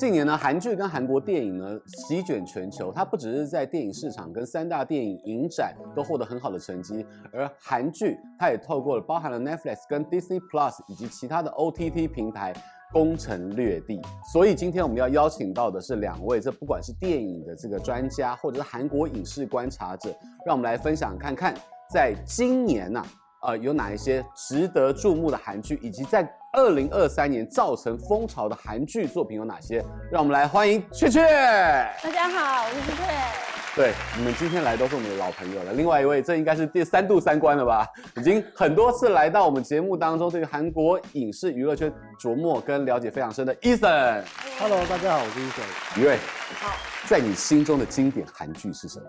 近年呢，韩剧跟韩国电影呢席卷全球，它不只是在电影市场跟三大电影影展都获得很好的成绩，而韩剧它也透过了包含了 Netflix 跟 Disney Plus 以及其他的 OTT 平台攻城略地。所以今天我们要邀请到的是两位，这不管是电影的这个专家，或者是韩国影视观察者，让我们来分享看看，在今年呐、呃，有哪一些值得注目的韩剧，以及在二零二三年造成风潮的韩剧作品有哪些？让我们来欢迎雀雀。大家好，我是雀雀。对，你们今天来都是我们的老朋友了。另外一位，这应该是第三度三关了吧？已经很多次来到我们节目当中，对于韩国影视娱乐圈琢磨跟了解非常深的 Eason。Hello，大家好，我是 Eason。一位，好，在你心中的经典韩剧是什么？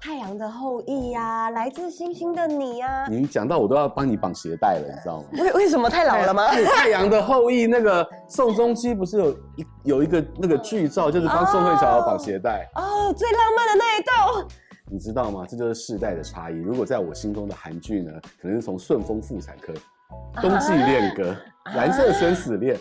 太阳的后裔呀、啊，来自星星的你呀、啊。你讲到我都要帮你绑鞋带了，你知道吗？为为什么太老了吗？太阳的后裔那个宋仲基不是有一有一个那个剧照，就是帮宋慧乔绑鞋带哦，哦，最浪漫的那一道。你知道吗？这就是世代的差异。如果在我心中的韩剧呢，可能是从顺风妇产科、冬季恋歌、蓝色生死恋、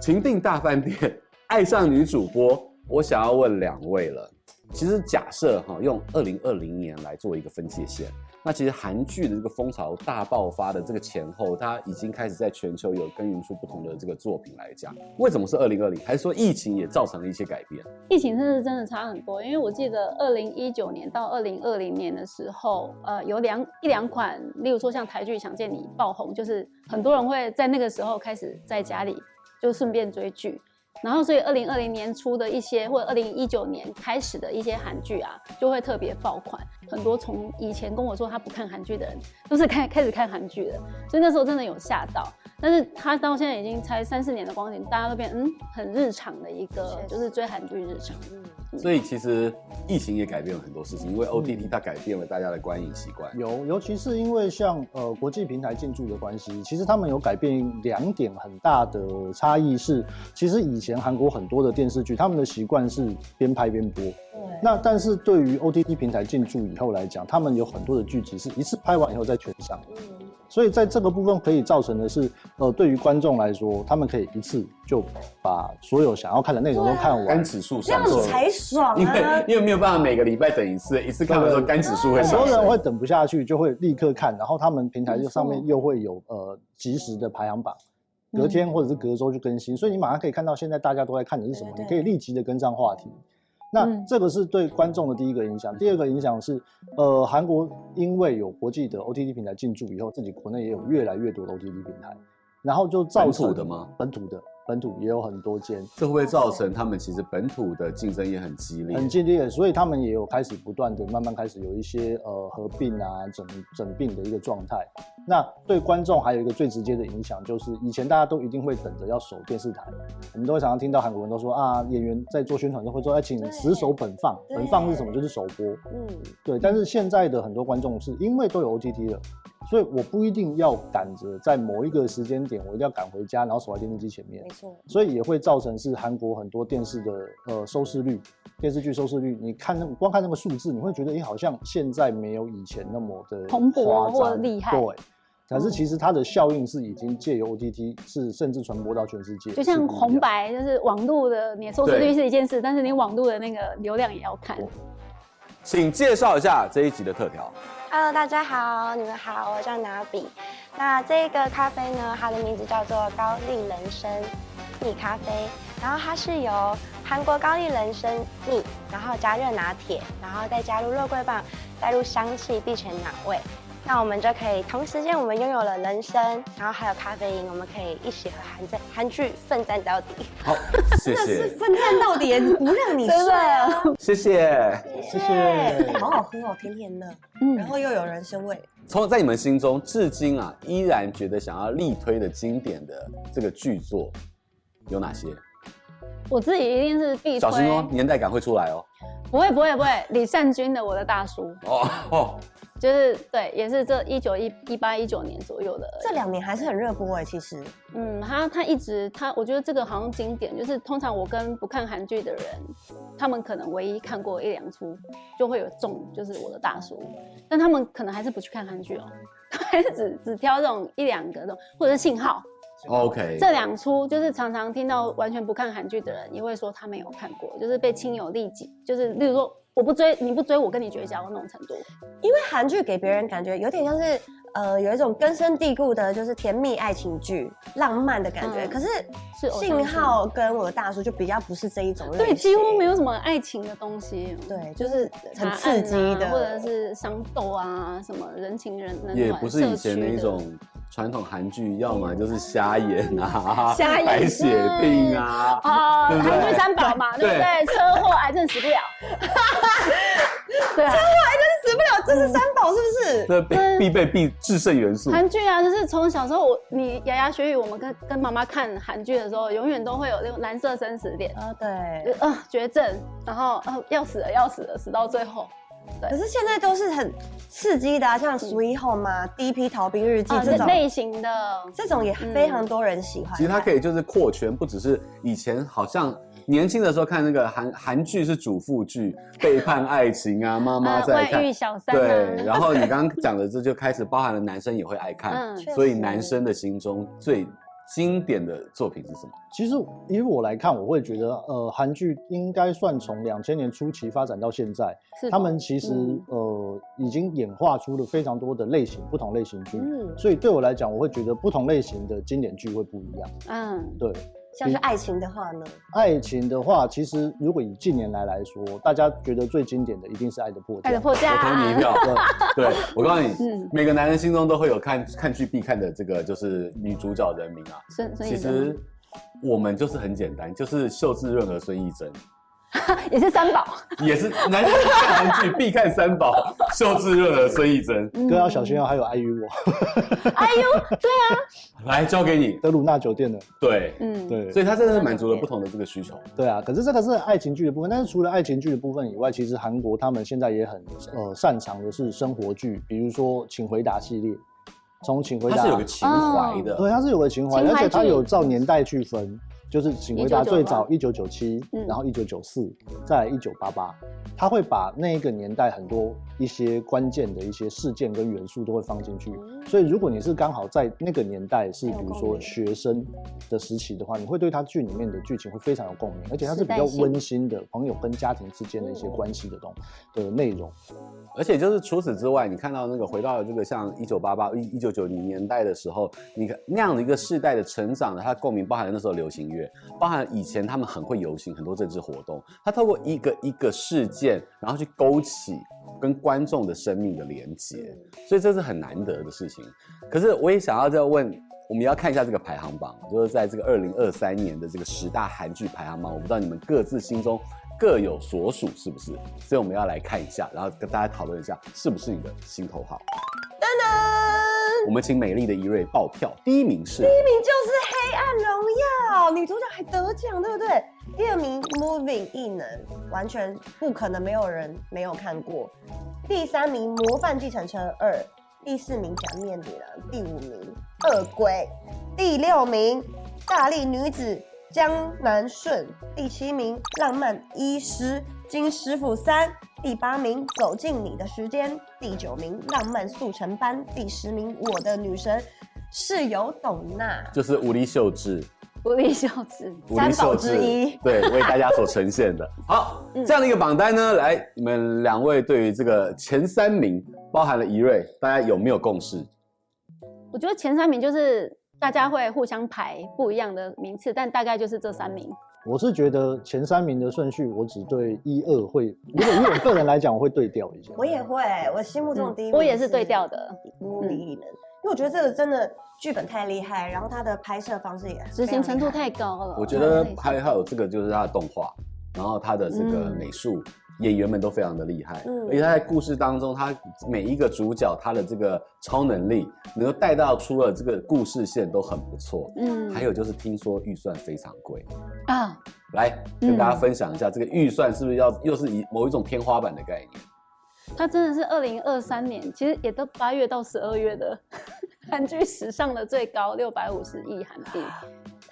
情定大饭店、爱上女主播。我想要问两位了。其实假设哈，用二零二零年来做一个分界线，那其实韩剧的这个风潮大爆发的这个前后，它已经开始在全球有耕耘出不同的这个作品来讲。为什么是二零二零？还是说疫情也造成了一些改变？疫情真的真的差很多，因为我记得二零一九年到二零二零年的时候，呃，有两一两款，例如说像台剧《想见你》爆红，就是很多人会在那个时候开始在家里就顺便追剧。然后，所以二零二零年初的一些，或者二零一九年开始的一些韩剧啊，就会特别爆款。很多从以前跟我说他不看韩剧的人，都是开 开始看韩剧的。所以那时候真的有吓到。但是他到现在已经才三四年的光景，大家都变嗯很日常的一个，就是追韩剧日常。所以其实疫情也改变了很多事情，因为 OTT 它改变了大家的观影习惯。有，尤其是因为像呃国际平台进驻的关系，其实他们有改变两点很大的差异是，其实以前韩国很多的电视剧，他们的习惯是边拍边播。对。那但是对于 OTT 平台进驻以后来讲，他们有很多的剧集是一次拍完以后再全上。嗯。所以在这个部分可以造成的是，呃，对于观众来说，他们可以一次就把所有想要看的内容都看完，干指数上升，这样才爽啊！因为因为没有办法每个礼拜等一次，一次看完之后肝指数会上升。很多人会等不下去，就会立刻看，然后他们平台就上面又会有呃及时的排行榜，隔天或者是隔周就更新，所以你马上可以看到现在大家都在看的是什么，你可以立即的跟上话题。那这个是对观众的第一个影响，第二个影响是，呃，韩国因为有国际的 OTT 平台进驻以后，自己国内也有越来越多的 OTT 平台，然后就造成本土的吗？本土的。本土也有很多间，这会不会造成他们其实本土的竞争也很激烈？很激烈，所以他们也有开始不断的慢慢开始有一些呃合并啊整整并的一个状态。那对观众还有一个最直接的影响，就是以前大家都一定会等着要守电视台，我们都会常常听到韩国人都说啊，演员在做宣传都会说要请死守本放，本放是什么？就是首播。嗯，对。但是现在的很多观众是因为都有 OTT 了。所以我不一定要赶着在某一个时间点，我一定要赶回家，然后守在电视机前面。没错。所以也会造成是韩国很多电视的呃收视率，电视剧收视率，你看那光看那个数字，你会觉得哎、欸，好像现在没有以前那么的蓬勃或厉害。对。可是其实它的效应是已经借由 OTT 是甚至传播到全世界。就像红白，就是网络的你的收视率是一件事，但是你网络的那个流量也要看。请介绍一下这一集的特调。Hello，大家好，你们好，我叫拿比。那这个咖啡呢，它的名字叫做高丽人参蜜咖啡，然后它是由韩国高丽人参蜜，然后加热拿铁，然后再加入肉桂棒，带入香气，变成奶味。那我们就可以同时间，我们拥有了人参，然后还有咖啡因，我们可以一起和韩战韩剧奋战到底。好，谢谢。是奋战到底，不让你睡啊！谢谢，谢谢。好好喝哦，甜甜的，嗯，然后又有人参味。从在你们心中，至今啊，依然觉得想要力推的经典的这个剧作有哪些？我自己一定是必推。小心哦，年代感会出来哦。不会，不会，不会。李善均的《我的大叔》哦哦。就是对，也是这一九一一八一九年左右的，这两年还是很热播哎，其实，嗯，他他一直他，我觉得这个好像经典，就是通常我跟不看韩剧的人，他们可能唯一看过一两出就会有中，就是我的大叔，但他们可能还是不去看韩剧哦，还是只只挑这种一两个这种，或者是信号，OK，这两出就是常常听到完全不看韩剧的人也会说他没有看过，就是被亲友利己，就是例如说我不追你不追我跟你绝交那种程度。因为韩剧给别人感觉有点像是。呃，有一种根深蒂固的，就是甜蜜爱情剧、浪漫的感觉。嗯、可是，是信号跟我的大叔就比较不是这一种类型。对，几乎没有什么爱情的东西。对，就是很刺激的，或者是伤斗啊，什么人情人人也不是以前那种传统韩剧，要么就是瞎眼啊，瞎演白血病啊，啊，韩剧三宝嘛，对不对？车祸、癌症死不了。对啊，车祸癌症死不了，这是三宝是不是？这必备必制胜元素。韩剧啊，就是从小时候我你牙牙学语，我们跟跟妈妈看韩剧的时候，永远都会有那种蓝色生死恋啊，对，啊绝症，然后啊要死了要死了，死到最后。对，可是现在都是很刺激的啊，像《Sweet Home》嘛，《第一批逃兵日记》这种类型的，这种也非常多人喜欢。其实它可以就是扩圈，不只是以前好像。年轻的时候看那个韩韩剧是主妇剧，背叛爱情啊，妈妈在看。对，然后你刚刚讲的这就开始包含了男生也会爱看，嗯、所以男生的心中最经典的作品是什么？其实以我来看，我会觉得，呃，韩剧应该算从两千年初期发展到现在，是他们其实、嗯、呃已经演化出了非常多的类型，不同类型剧。嗯，所以对我来讲，我会觉得不同类型的经典剧会不一样。嗯，对。像是爱情的话呢？爱情的话，其实如果以近年来来说，大家觉得最经典的一定是《爱的迫降》。爱的迫降，我投你一票。对，对我告诉你，嗯、每个男人心中都会有看看剧必看的这个就是女主角人名啊。其实我们就是很简单，就是秀智润和孙艺珍。也是三宝，也是男人看韩剧必看三宝，秀智热的孙艺珍，哥要小心哦还有 IU 我，IU 对啊，来交给你。德鲁纳酒店的，对，嗯。对，所以他真的是满足了不同的这个需求，对啊，可是这个是爱情剧的部分，但是除了爱情剧的部分以外，其实韩国他们现在也很呃擅长的是生活剧，比如说请回答系列，从请回答它是有个情怀的，对，它是有个情怀，而且它有照年代去分。就是请回答最早一九九七，然后一九九四，再来一九八八，他会把那一个年代很多一些关键的一些事件跟元素都会放进去。所以如果你是刚好在那个年代是比如说学生的时期的话，你会对他剧里面的剧情会非常有共鸣，而且它是比较温馨的朋友跟家庭之间的一些关系的东的内容。而且就是除此之外，你看到那个回到了这个像一九八八、一一九九零年代的时候，你看那样的一个世代的成长的，它共鸣包含了那时候流行乐，包含以前他们很会游行，很多政治活动，它透过一个一个事件，然后去勾起跟观众的生命的连接，所以这是很难得的事情。可是我也想要再问，我们要看一下这个排行榜，就是在这个二零二三年的这个十大韩剧排行榜，我不知道你们各自心中。各有所属，是不是？所以我们要来看一下，然后跟大家讨论一下，是不是你的心头好？噔噔，我们请美丽的一瑞爆票，第一名是？第一名就是《黑暗荣耀》，女主角还得奖，对不对？第二名《Moving 异能》，完全不可能没有人没有看过。第三名《模范计程车二》，第四名《假面女郎》，第五名《恶鬼》，第六名《大力女子》。江南顺。第七名，浪漫医师。金师傅三。第八名，走进你的时间。第九名，浪漫速成班。第十名，我的女神。室友董娜，就是吴丽秀智，吴丽秀智三宝之一，对，为大家所呈现的。好，这样的一个榜单呢，来，你们两位对于这个前三名，包含了一瑞，大家有没有共识？我觉得前三名就是。大家会互相排不一样的名次，但大概就是这三名。我是觉得前三名的顺序，我只对一二会。如果以我个人来讲，我会对调一下。我也会，我心目中的第一名、嗯，我也是对调的。无理异能，因为我觉得这个真的剧本太厉害，然后它的拍摄方式也执行程度太高了。我觉得还还有这个就是它的动画，然后它的这个美术。嗯演员们都非常的厉害，嗯，而且他在故事当中，他每一个主角他的这个超能力，能够带到出了这个故事线都很不错，嗯，还有就是听说预算非常贵啊，来跟大家分享一下，这个预算是不是要又是以某一种天花板的概念？它真的是二零二三年，其实也都八月到十二月的 韩剧史上的最高六百五十亿韩币。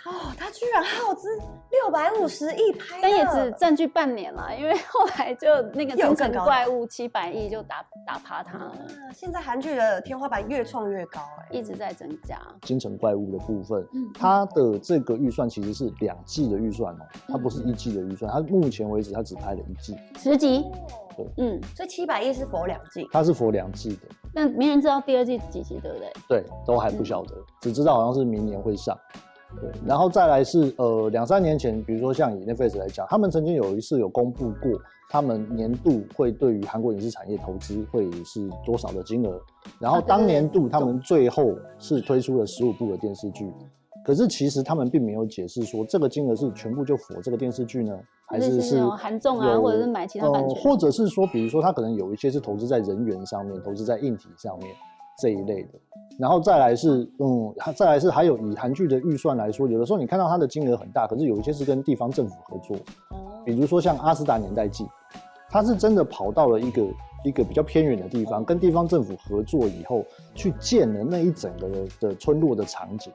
哦，他居然耗资六百五十亿拍，但也只占据半年了，因为后来就那个《京城怪物》七百亿就打打趴它了。啊，现在韩剧的天花板越创越高，哎，一直在增加。《京城怪物》的部分，嗯，它的这个预算其实是两季的预算哦，它不是一季的预算，它目前为止它只拍了一季，十集。对，嗯，所以七百亿是否两季？它是否两季的，但没人知道第二季几集，对不对？对，都还不晓得，嗯、只知道好像是明年会上。对，然后再来是呃两三年前，比如说像以 Netflix 来讲，他们曾经有一次有公布过，他们年度会对于韩国影视产业投资会是多少的金额，然后当年度他们最后是推出了十五部的电视剧。可是其实他们并没有解释说这个金额是全部就符合这个电视剧呢，还是是韩综啊，或者是买其他版权，或者是说，比如说他可能有一些是投资在人员上面，投资在硬体上面这一类的。然后再来是，嗯，再来是还有以韩剧的预算来说，有的时候你看到它的金额很大，可是有一些是跟地方政府合作，比如说像《阿斯达年代记》，它是真的跑到了一个。一个比较偏远的地方，跟地方政府合作以后，去建了那一整个的的村落的场景，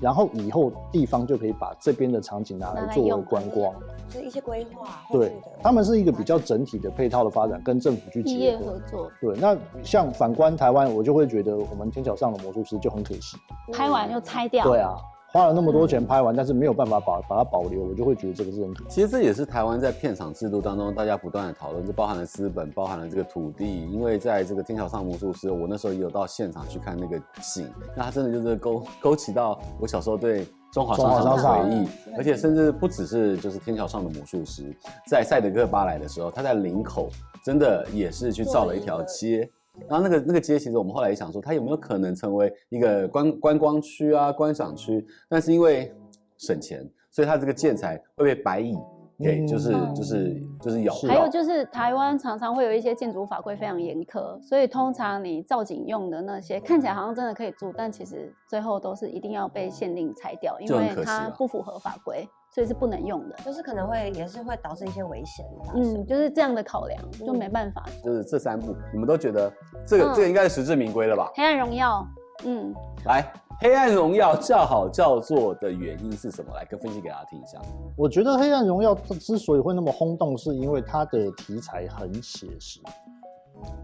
然后以后地方就可以把这边的场景拿来作为观光，是一些规划。对，他们是一个比较整体的配套的发展，跟政府去结合合作。对，那像反观台湾，我就会觉得我们天桥上的魔术师就很可惜，拍完又拆掉。对啊。花了那么多钱拍完，嗯、但是没有办法把把它保留，我就会觉得这个是很可惜。其实这也是台湾在片场制度当中，大家不断的讨论，就包含了资本，包含了这个土地。因为在这个天桥上魔术师，我那时候也有到现场去看那个景，那它真的就是勾勾起到我小时候对中华商场的回忆，而且甚至不只是就是天桥上的魔术师，在赛德克巴莱的时候，他在林口真的也是去造了一条街。然后那个那个街，其实我们后来也想说，它有没有可能成为一个观观光区啊、观赏区？但是因为省钱，所以它这个建材会被白蚁给就是就是就是有。还有就是台湾常常会有一些建筑法规非常严苛，所以通常你造景用的那些看起来好像真的可以住，但其实最后都是一定要被限定拆掉，因为它不符合法规。所以是不能用的，就是可能会也是会导致一些危险。嗯，就是这样的考量，就没办法。就是这三部，你们都觉得这个、嗯、这个应该是实至名归了吧？黑暗荣耀，嗯，来，黑暗荣耀叫好叫座的原因是什么？来，跟分析给大家听一下。我觉得黑暗荣耀之所以会那么轰动，是因为它的题材很写实，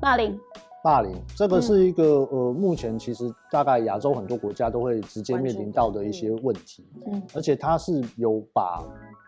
霸凌。霸凌，这个是一个、嗯、呃，目前其实大概亚洲很多国家都会直接面临到的一些问题，嗯，而且它是有把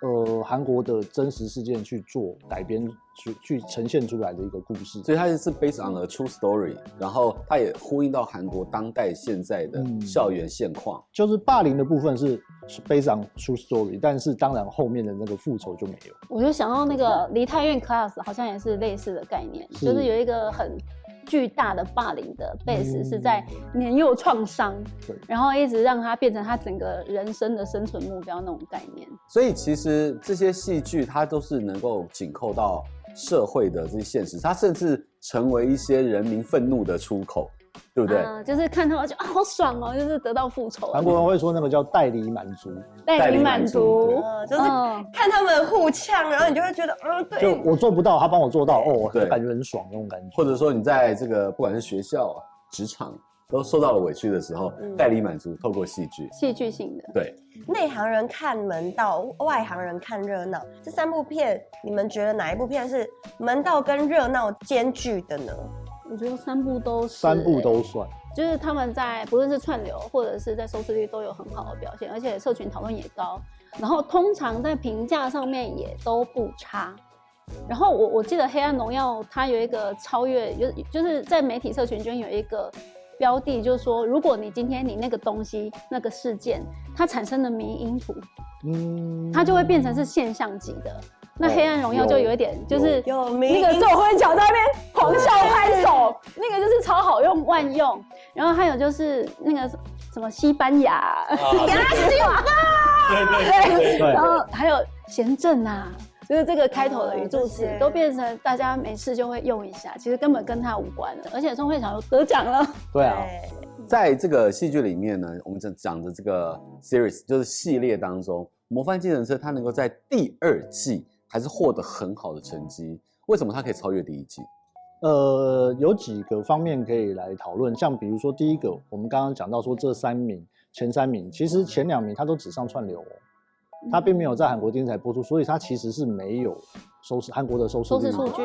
呃韩国的真实事件去做改编，去去呈现出来的一个故事，所以它是 based on a true story，然后它也呼应到韩国当代现在的校园现况，嗯，就是霸凌的部分是 based on true story，但是当然后面的那个复仇就没有。我就想到那个梨泰院 class 好像也是类似的概念，是就是有一个很。巨大的霸凌的 base 是在年幼创伤，对，然后一直让他变成他整个人生的生存目标那种概念。所以其实这些戏剧它都是能够紧扣到社会的这些现实，它甚至成为一些人民愤怒的出口。对不对？啊、就是看他们就啊，好爽哦，就是得到复仇。韩国人会说那个叫代理满足，代理满足，就是看他们互呛，然后你就会觉得，嗯、呃，对，就我做不到，他帮我做到，哦，对，感觉很爽那种感觉。或者说你在这个不管是学校、职场都受到了委屈的时候，嗯、代理满足，透过戏剧，戏剧性的，对。内行人看门道，外行人看热闹。这三部片，你们觉得哪一部片是门道跟热闹兼具的呢？我觉得三部都是，三部都算，就是他们在不论是串流或者是在收视率都有很好的表现，而且社群讨论也高，然后通常在评价上面也都不差。然后我我记得《黑暗荣耀》它有一个超越，就就是在媒体社群圈有一个标的，就是说如果你今天你那个东西那个事件它产生的迷因图，嗯，它就会变成是现象级的。那黑暗荣耀就有一点，就是那个宋慧乔在那边狂笑拍手，那个就是超好用万用。然后还有就是那个什么西班牙，给他西瓦，对对对。然后还有贤正啊，就是这个开头的语助词都变成大家没事就会用一下，其实根本跟他无关的。而且宋慧乔又得奖了。对啊，在这个戏剧里面呢，我们讲讲的这个 series 就是系列当中，《模范计程车》它能够在第二季。还是获得很好的成绩，为什么他可以超越第一季？呃，有几个方面可以来讨论，像比如说第一个，我们刚刚讲到说这三名前三名，其实前两名他都只上串流哦，他并没有在韩国电视台播出，所以他其实是没有收视韩国的收视率的。收视数据。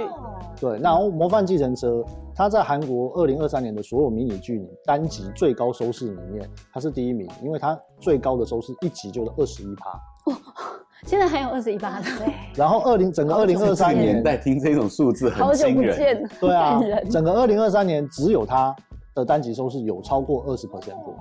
对，那《模范计程车》他在韩国二零二三年的所有迷你剧单集最高收视里面，他是第一名，因为他最高的收视一集就是二十一趴。哇，现在还有二十一八的。然后二零整个二零二三年代听这种数字很惊人。对啊，整个二零二三年只有他的单集收视有超过二十 percent 过，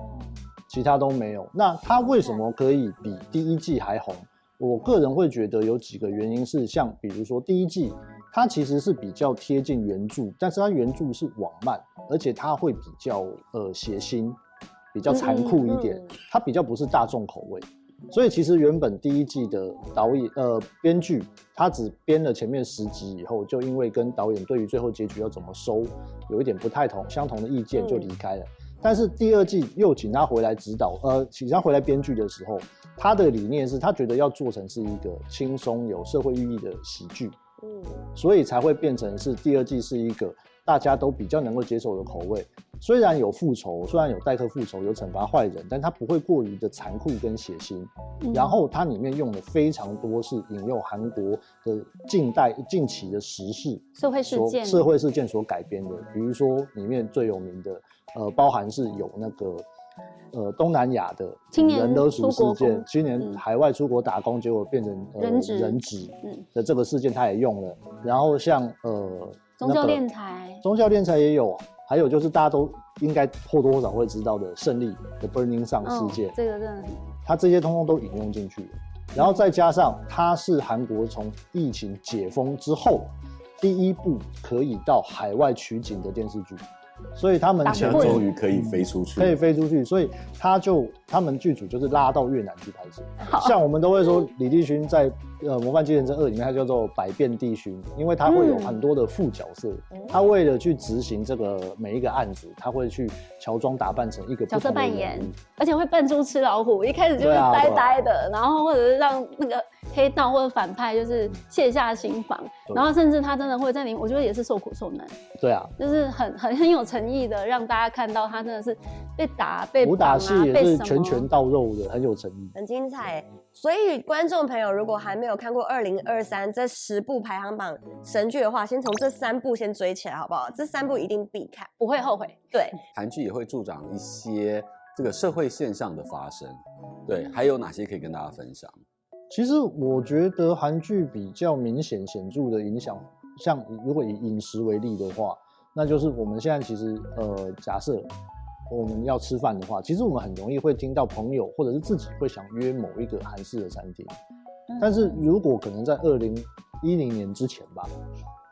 其他都没有。那他为什么可以比第一季还红？我个人会觉得有几个原因是，像比如说第一季。它其实是比较贴近原著，但是它原著是网漫，而且它会比较呃血腥，比较残酷一点，它比较不是大众口味。所以其实原本第一季的导演呃编剧，他只编了前面十集以后，就因为跟导演对于最后结局要怎么收有一点不太同相同的意见，就离开了。但是第二季又请他回来指导，呃，请他回来编剧的时候，他的理念是他觉得要做成是一个轻松有社会寓意的喜剧。嗯，所以才会变成是第二季是一个大家都比较能够接受的口味。虽然有复仇，虽然有代客复仇，有惩罚坏人，但它不会过于的残酷跟血腥。嗯、然后它里面用的非常多是引用韩国的近代近期的时事社会事件社会事件所改编的，比如说里面最有名的，呃，包含是有那个。呃，东南亚的人勒赎事件，今年海外出国打工，结果变成人质人质的这个事件，他也用了。然后像呃，宗教敛财，宗教敛财也有，还有就是大家都应该或多或少会知道的胜利的 Burning Sun 事件，这个真的，他这些通通都引用进去了。然后再加上它是韩国从疫情解封之后第一部可以到海外取景的电视剧。所以他们现在终于可以飞出去，可以飞出去，所以他就他们剧组就是拉到越南去拍摄。像我们都会说李帝勋在呃《模范计程车二》里面，他叫做百变帝勋，因为他会有很多的副角色。他为了去执行这个每一个案子，他会去乔装打扮成一个角色扮演，而且会扮猪吃老虎，一开始就是呆呆的，然后或者是让那个黑道或者反派就是卸下心防，然后甚至他真的会在里面，我觉得也是受苦受难。对啊，就是很很 很有。诚意的让大家看到他真的是被打、被、啊、武打戏也是拳拳到肉的，很有诚意，很精彩。所以观众朋友如果还没有看过二零二三这十部排行榜神剧的话，先从这三部先追起来好不好？这三部一定必看，不会后悔。对，韩剧也会助长一些这个社会现象的发生。对，还有哪些可以跟大家分享？其实我觉得韩剧比较明显显著的影响，像如果以饮食为例的话。那就是我们现在其实，呃，假设我们要吃饭的话，其实我们很容易会听到朋友或者是自己会想约某一个韩式的餐厅。但是如果可能在二零一零年之前吧，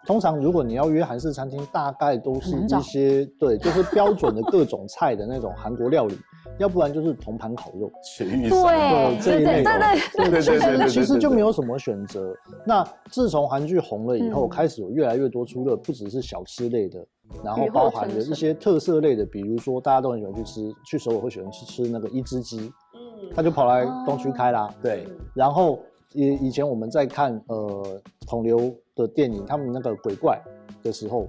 通常如果你要约韩式餐厅，大概都是一些对，就是标准的各种菜的那种韩国料理。要不然就是铜盘烤肉、鳕鱼烧这一类的，对，其实其实就没有什么选择。那自从韩剧红了以后，开始有越来越多出了不只是小吃类的，然后包含了一些特色类的，比如说大家都很喜欢去吃，去首尔会喜欢去吃那个一只鸡，嗯，他就跑来东区开啦。对，然后以以前我们在看呃孔刘的电影，他们那个鬼怪的时候，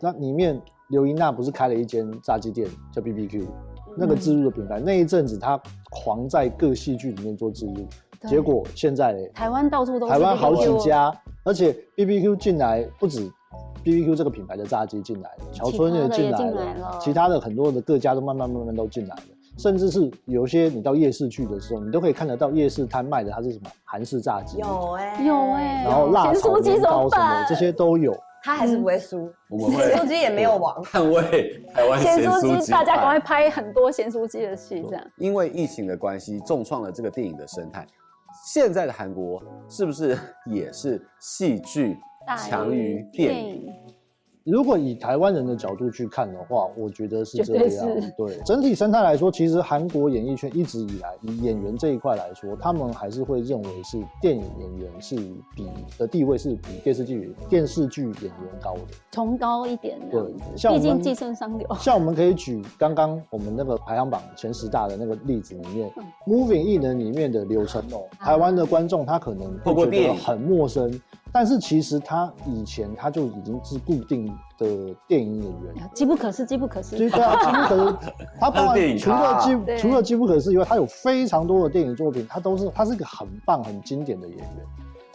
那里面刘英娜不是开了一间炸鸡店叫 BBQ。那个自入的品牌，那一阵子他狂在各戏剧里面做自入，结果现在，台湾到处都是，台湾好几家，而且 B B Q 进来不止 B B Q 这个品牌的炸鸡进来了，乔村也进来了，其他的很多的各家都慢慢慢慢都进来了，甚至是有些你到夜市去的时候，你都可以看得到夜市摊卖的它是什么韩式炸鸡，有哎、欸，有哎、欸，然后辣炒年糕什么这些都有。他还是不会输，咸酥鸡也没有亡。捍卫台湾咸酥鸡，大家赶快拍很多咸酥鸡的戏，这样。因为疫情的关系，重创了这个电影的生态。现在的韩国是不是也是戏剧强于电影？如果以台湾人的角度去看的话，我觉得是这样。对，整体生态来说，其实韩国演艺圈一直以来以演员这一块来说，他们还是会认为是电影演员是比的地位是比电视剧电视剧演员高的，崇高一点。对，毕竟寄生上流。像我们可以举刚刚我们那个排行榜前十大的那个例子里面，嗯《Moving 艺能》里面的柳成龙，台湾的观众他可能会觉得很陌生。但是其实他以前他就已经是固定的电影演员，机不可失，机不可失。对啊，机不可失。他 包括除了机除了机不可失以外，他有非常多的电影作品，他都是他是个很棒很经典的演员。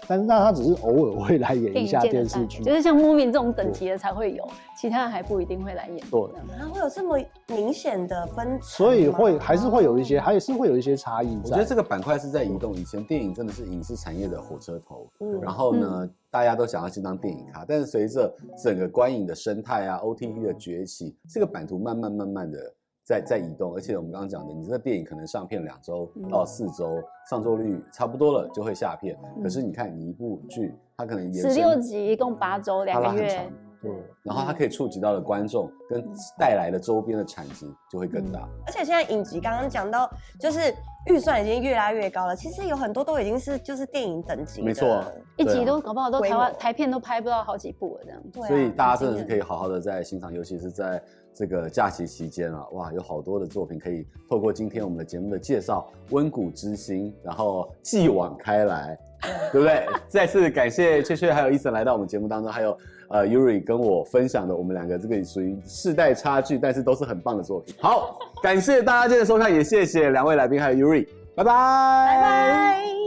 但是那他只是偶尔会来演一下电视剧，就是像 Moving 这种等级的才会有，其他人还不一定会来演。对，他会有这么明显的分，所以会还是会有一些，还是会有一些差异。我觉得这个板块是在移动。以前电影真的是影视产业的火车头，嗯，然后呢，大家都想要去当电影咖，但是随着整个观影的生态啊，OTT 的崛起，这个版图慢慢慢慢的。在在移动，而且我们刚刚讲的，你这个电影可能上片两周到四周，上座率差不多了就会下片。可是你看，你一部剧，它可能十六集，一共八周，两个月。对，然后它可以触及到的观众跟带来的周边的产值就会更大。而且现在影集刚刚讲到，就是预算已经越拉越高了。其实有很多都已经是就是电影等级，没错，一集都搞不好都台湾台片都拍不到好几部了这样。对，所以大家真的是可以好好的在欣赏，尤其是在。这个假期期间啊，哇，有好多的作品可以透过今天我们的节目的介绍，温故知新，然后继往开来，对不对？再次感谢雀雀还有伊森来到我们节目当中，还有呃 Yuri 跟我分享的我们两个这个属于世代差距，但是都是很棒的作品。好，感谢大家今天的收看，也谢谢两位来宾还有 Yuri，拜拜，拜拜。